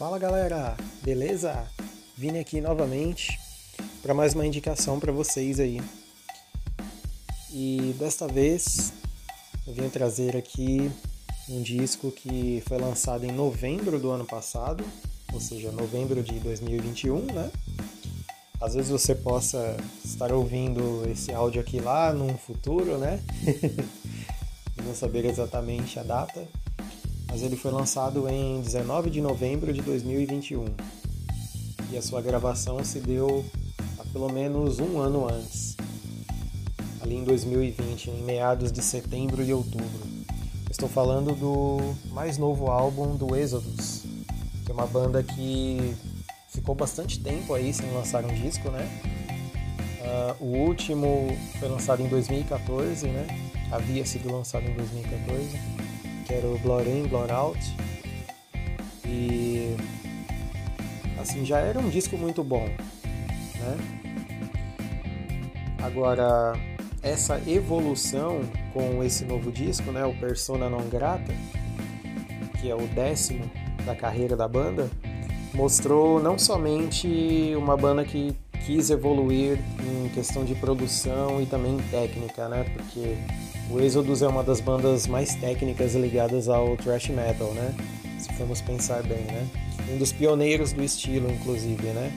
Fala galera, beleza? Vim aqui novamente para mais uma indicação para vocês aí. E desta vez eu vim trazer aqui um disco que foi lançado em novembro do ano passado, ou seja, novembro de 2021, né? Às vezes você possa estar ouvindo esse áudio aqui lá num futuro, né? Não saber exatamente a data, mas ele foi lançado em 19 de novembro de 2021 e a sua gravação se deu há pelo menos um ano antes, ali em 2020, em meados de setembro e outubro. Estou falando do mais novo álbum do Exodus, que é uma banda que ficou bastante tempo aí sem lançar um disco, né? Uh, o último foi lançado em 2014, né? Havia sido lançado em 2014 que era o Blur In, Blur Out. E assim, já era um disco muito bom, né? Agora, essa evolução com esse novo disco, né, o Persona Non Grata, que é o décimo da carreira da banda, mostrou não somente uma banda que quis evoluir em questão de produção e também técnica, né? Porque o Exodus é uma das bandas mais técnicas ligadas ao thrash metal, né? Se formos pensar bem, né? Um dos pioneiros do estilo, inclusive, né?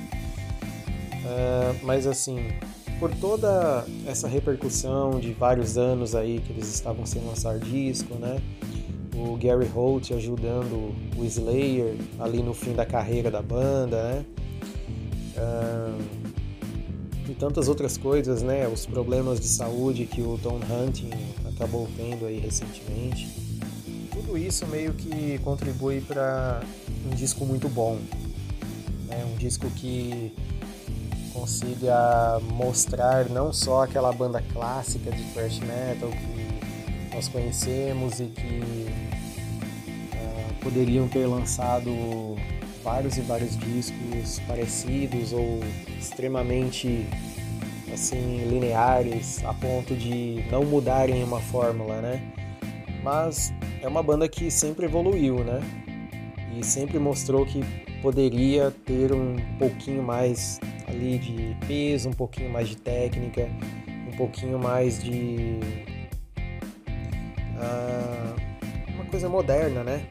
Uh, mas assim, por toda essa repercussão de vários anos aí que eles estavam sem lançar disco, né? O Gary Holt ajudando o Slayer ali no fim da carreira da banda, né? Uh, e tantas outras coisas, né? Os problemas de saúde que o Tom Hunting acabou tendo aí recentemente. Tudo isso meio que contribui para um disco muito bom, né? Um disco que consiga mostrar não só aquela banda clássica de thrash metal que nós conhecemos e que uh, poderiam ter lançado vários e vários discos parecidos ou extremamente assim lineares a ponto de não mudarem uma fórmula, né? Mas é uma banda que sempre evoluiu, né? E sempre mostrou que poderia ter um pouquinho mais ali de peso, um pouquinho mais de técnica, um pouquinho mais de uh, uma coisa moderna, né?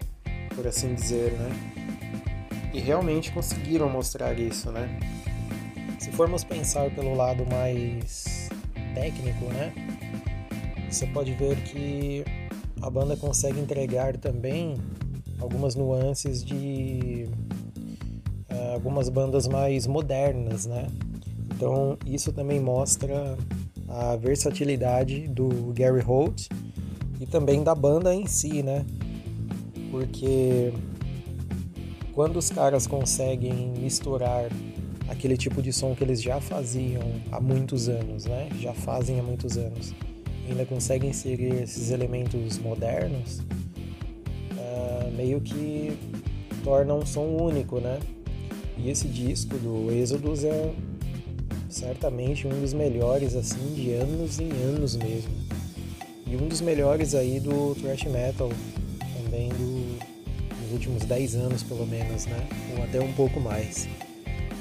Por assim dizer, né? e realmente conseguiram mostrar isso, né? Se formos pensar pelo lado mais técnico, né? Você pode ver que a banda consegue entregar também algumas nuances de uh, algumas bandas mais modernas, né? Então isso também mostra a versatilidade do Gary Holt e também da banda em si, né? Porque quando os caras conseguem misturar aquele tipo de som que eles já faziam há muitos anos, né? Já fazem há muitos anos, ainda conseguem inserir esses elementos modernos, uh, meio que torna um som único, né? E esse disco do Exodus é certamente um dos melhores assim de anos em anos mesmo. E um dos melhores aí do thrash metal também do últimos 10 anos pelo menos, né? Ou até um pouco mais.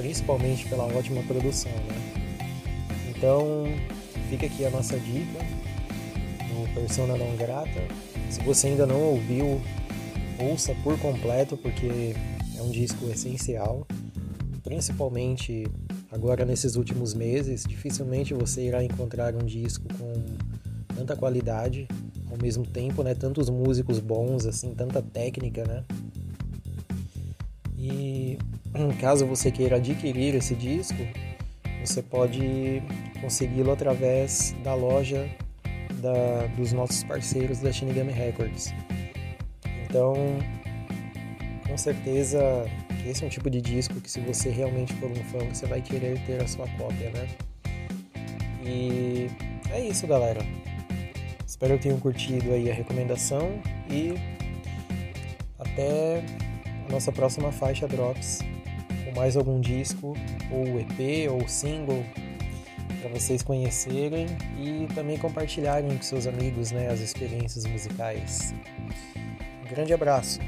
Principalmente pela ótima produção, né? Então, fica aqui a nossa dica no Persona Não Grata. Se você ainda não ouviu, ouça por completo porque é um disco essencial, principalmente agora nesses últimos meses, dificilmente você irá encontrar um disco com tanta qualidade ao mesmo tempo, né? Tantos músicos bons, assim, tanta técnica, né? E caso você queira adquirir esse disco, você pode consegui-lo através da loja da, dos nossos parceiros da Shinigami Records. Então, com certeza, esse é um tipo de disco que se você realmente for um fã, você vai querer ter a sua cópia, né? E é isso, galera. Espero que tenham curtido aí a recomendação e até a nossa próxima faixa Drops com mais algum disco ou EP ou single para vocês conhecerem e também compartilharem com seus amigos né, as experiências musicais. Um grande abraço!